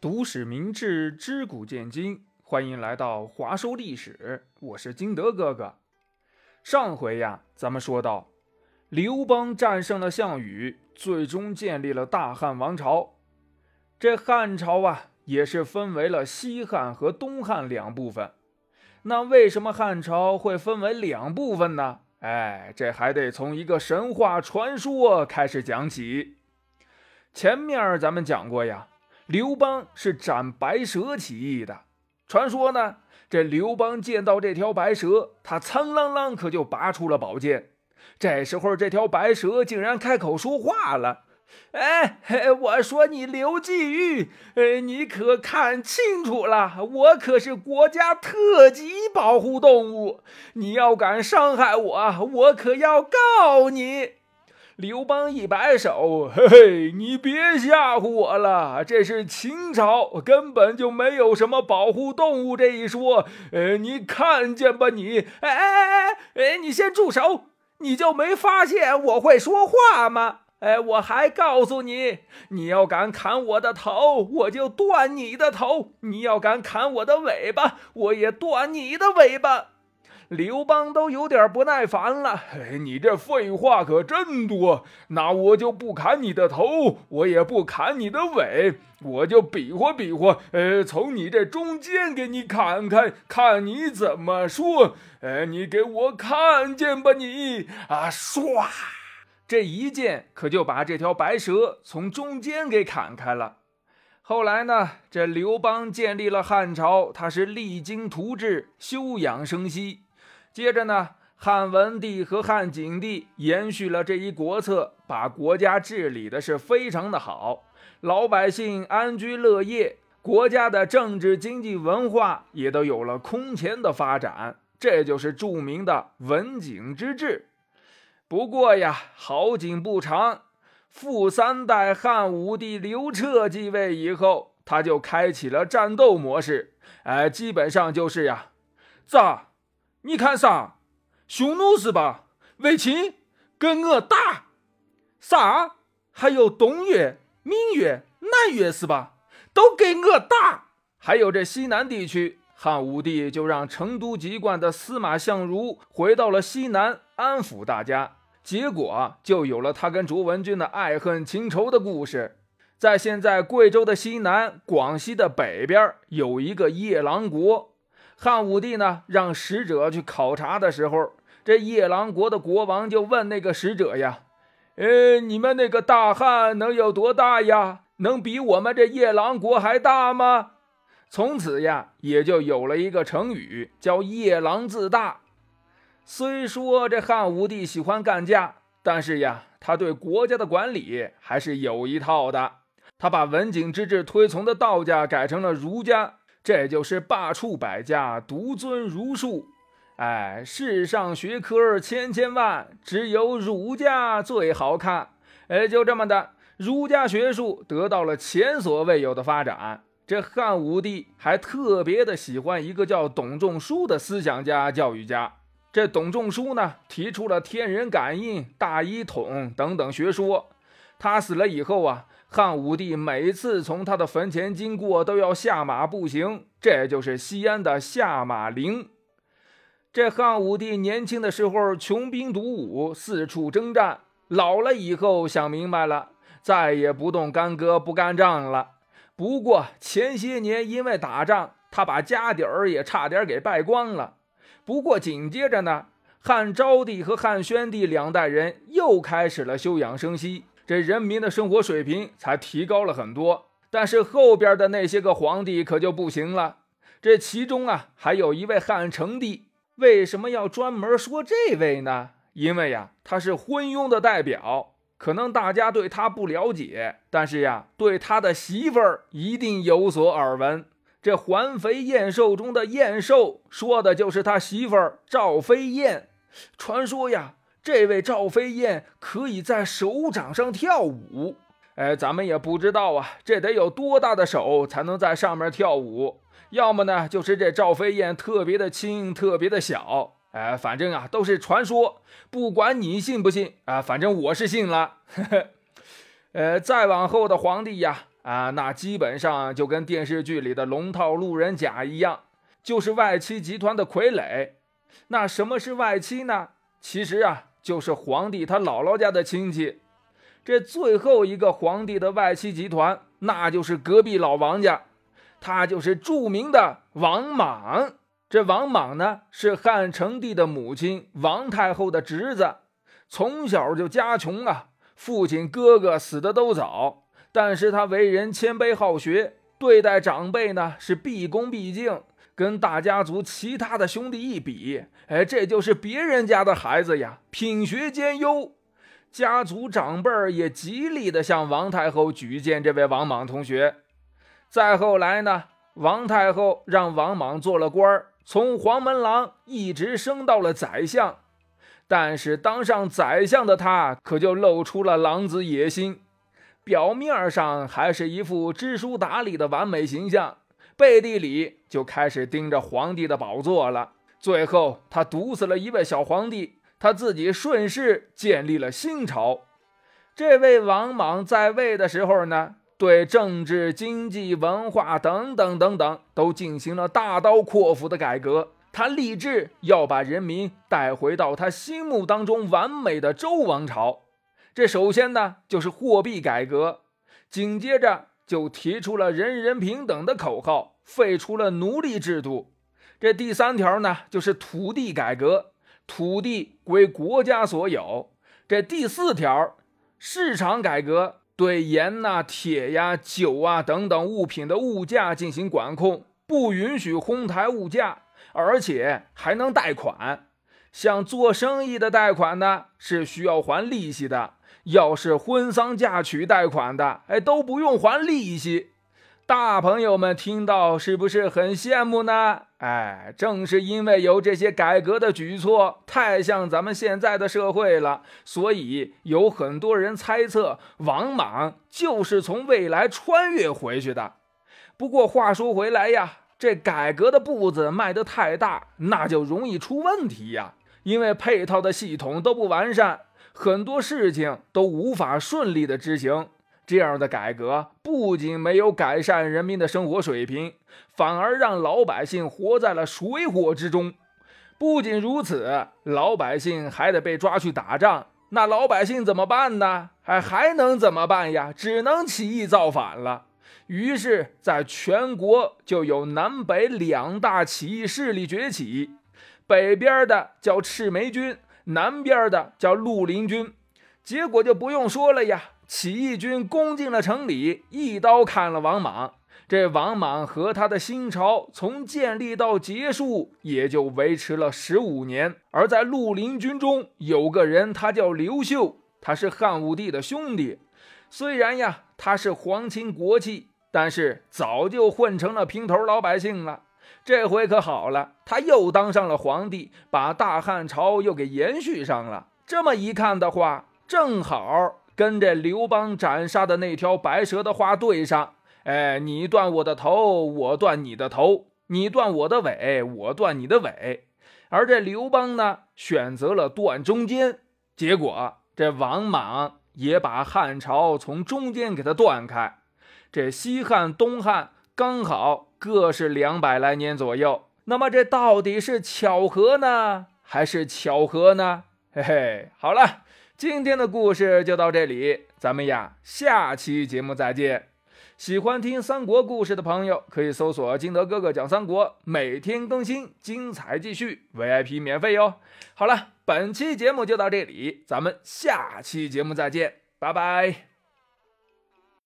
读史明智，知古见今。欢迎来到华说历史，我是金德哥哥。上回呀，咱们说到，刘邦战胜了项羽，最终建立了大汉王朝。这汉朝啊，也是分为了西汉和东汉两部分。那为什么汉朝会分为两部分呢？哎，这还得从一个神话传说开始讲起。前面咱们讲过呀。刘邦是斩白蛇起义的。传说呢，这刘邦见到这条白蛇，他苍啷啷可就拔出了宝剑。这时候，这条白蛇竟然开口说话了：“哎，我说你刘季玉，呃，你可看清楚了，我可是国家特级保护动物，你要敢伤害我，我可要告你。”刘邦一摆手，嘿嘿，你别吓唬我了，这是秦朝，根本就没有什么保护动物这一说。呃，你看见吧，你，哎哎哎哎，哎，你先住手！你就没发现我会说话吗？哎，我还告诉你，你要敢砍我的头，我就断你的头；你要敢砍我的尾巴，我也断你的尾巴。刘邦都有点不耐烦了，你这废话可真多。那我就不砍你的头，我也不砍你的尾，我就比划比划，呃，从你这中间给你砍开，看你怎么说。呃，你给我看见吧，你啊，唰，这一剑可就把这条白蛇从中间给砍开了。后来呢，这刘邦建立了汉朝，他是励精图治，休养生息。接着呢，汉文帝和汉景帝延续了这一国策，把国家治理的是非常的好，老百姓安居乐业，国家的政治、经济、文化也都有了空前的发展，这就是著名的文景之治。不过呀，好景不长，富三代汉武帝刘彻继位以后，他就开启了战斗模式，哎，基本上就是呀，咋？你看啥？匈奴是吧？卫青跟我打啥？还有东越、闽越、南越是吧？都给我打！还有这西南地区，汉武帝就让成都籍贯的司马相如回到了西南安抚大家，结果就有了他跟卓文君的爱恨情仇的故事。在现在贵州的西南、广西的北边，有一个夜郎国。汉武帝呢，让使者去考察的时候，这夜郎国的国王就问那个使者呀：“呃，你们那个大汉能有多大呀？能比我们这夜郎国还大吗？”从此呀，也就有了一个成语，叫“夜郎自大”。虽说这汉武帝喜欢干架，但是呀，他对国家的管理还是有一套的。他把文景之治推崇的道家改成了儒家。这就是罢黜百家，独尊儒术。哎，世上学科千千万，只有儒家最好看。哎，就这么的，儒家学术得到了前所未有的发展。这汉武帝还特别的喜欢一个叫董仲舒的思想家、教育家。这董仲舒呢，提出了天人感应、大一统等等学说。他死了以后啊。汉武帝每次从他的坟前经过，都要下马步行，这就是西安的下马陵。这汉武帝年轻的时候穷兵黩武，四处征战；老了以后想明白了，再也不动干戈不干仗了。不过前些年因为打仗，他把家底儿也差点给败光了。不过紧接着呢，汉昭帝和汉宣帝两代人又开始了休养生息。这人民的生活水平才提高了很多，但是后边的那些个皇帝可就不行了。这其中啊，还有一位汉成帝，为什么要专门说这位呢？因为呀，他是昏庸的代表。可能大家对他不了解，但是呀，对他的媳妇儿一定有所耳闻。这环肥燕瘦中的燕瘦，说的就是他媳妇儿赵飞燕。传说呀。这位赵飞燕可以在手掌上跳舞，哎，咱们也不知道啊，这得有多大的手才能在上面跳舞？要么呢，就是这赵飞燕特别的轻，特别的小，哎，反正啊都是传说，不管你信不信啊，反正我是信了。呃，再往后的皇帝呀，啊，那基本上就跟电视剧里的龙套路人甲一样，就是外戚集团的傀儡。那什么是外戚呢？其实啊，就是皇帝他姥姥家的亲戚。这最后一个皇帝的外戚集团，那就是隔壁老王家，他就是著名的王莽。这王莽呢，是汉成帝的母亲王太后的侄子，从小就家穷啊，父亲哥哥死的都早，但是他为人谦卑好学，对待长辈呢是毕恭毕敬，跟大家族其他的兄弟一比，哎，这就是别人家的孩子呀，品学兼优。家族长辈也极力的向王太后举荐这位王莽同学。再后来呢，王太后让王莽做了官。从黄门郎一直升到了宰相，但是当上宰相的他可就露出了狼子野心，表面上还是一副知书达理的完美形象，背地里就开始盯着皇帝的宝座了。最后，他毒死了一位小皇帝，他自己顺势建立了新朝。这位王莽在位的时候呢？对政治、经济、文化等等等等都进行了大刀阔斧的改革。他立志要把人民带回到他心目当中完美的周王朝。这首先呢就是货币改革，紧接着就提出了人人平等的口号，废除了奴隶制度。这第三条呢就是土地改革，土地归国家所有。这第四条市场改革。对盐呐、铁呀、酒啊等等物品的物价进行管控，不允许哄抬物价，而且还能贷款。像做生意的贷款呢，是需要还利息的；要是婚丧嫁娶贷款的，哎，都不用还利息。大朋友们听到是不是很羡慕呢？哎，正是因为有这些改革的举措，太像咱们现在的社会了，所以有很多人猜测王莽就是从未来穿越回去的。不过话说回来呀，这改革的步子迈得太大，那就容易出问题呀，因为配套的系统都不完善，很多事情都无法顺利的执行。这样的改革不仅没有改善人民的生活水平，反而让老百姓活在了水火之中。不仅如此，老百姓还得被抓去打仗。那老百姓怎么办呢？还还能怎么办呀？只能起义造反了。于是，在全国就有南北两大起义势力崛起，北边的叫赤眉军，南边的叫绿林军。结果就不用说了呀。起义军攻进了城里，一刀砍了王莽。这王莽和他的新朝从建立到结束，也就维持了十五年。而在绿林军中有个人，他叫刘秀，他是汉武帝的兄弟。虽然呀，他是皇亲国戚，但是早就混成了平头老百姓了。这回可好了，他又当上了皇帝，把大汉朝又给延续上了。这么一看的话，正好。跟这刘邦斩杀的那条白蛇的话对上，哎，你断我的头，我断你的头；你断我的尾，我断你的尾。而这刘邦呢，选择了断中间，结果这王莽也把汉朝从中间给他断开。这西汉、东汉刚好各是两百来年左右。那么这到底是巧合呢，还是巧合呢？嘿嘿，好了。今天的故事就到这里，咱们呀下期节目再见。喜欢听三国故事的朋友，可以搜索“金德哥哥讲三国”，每天更新，精彩继续，VIP 免费哟。好了，本期节目就到这里，咱们下期节目再见，拜拜。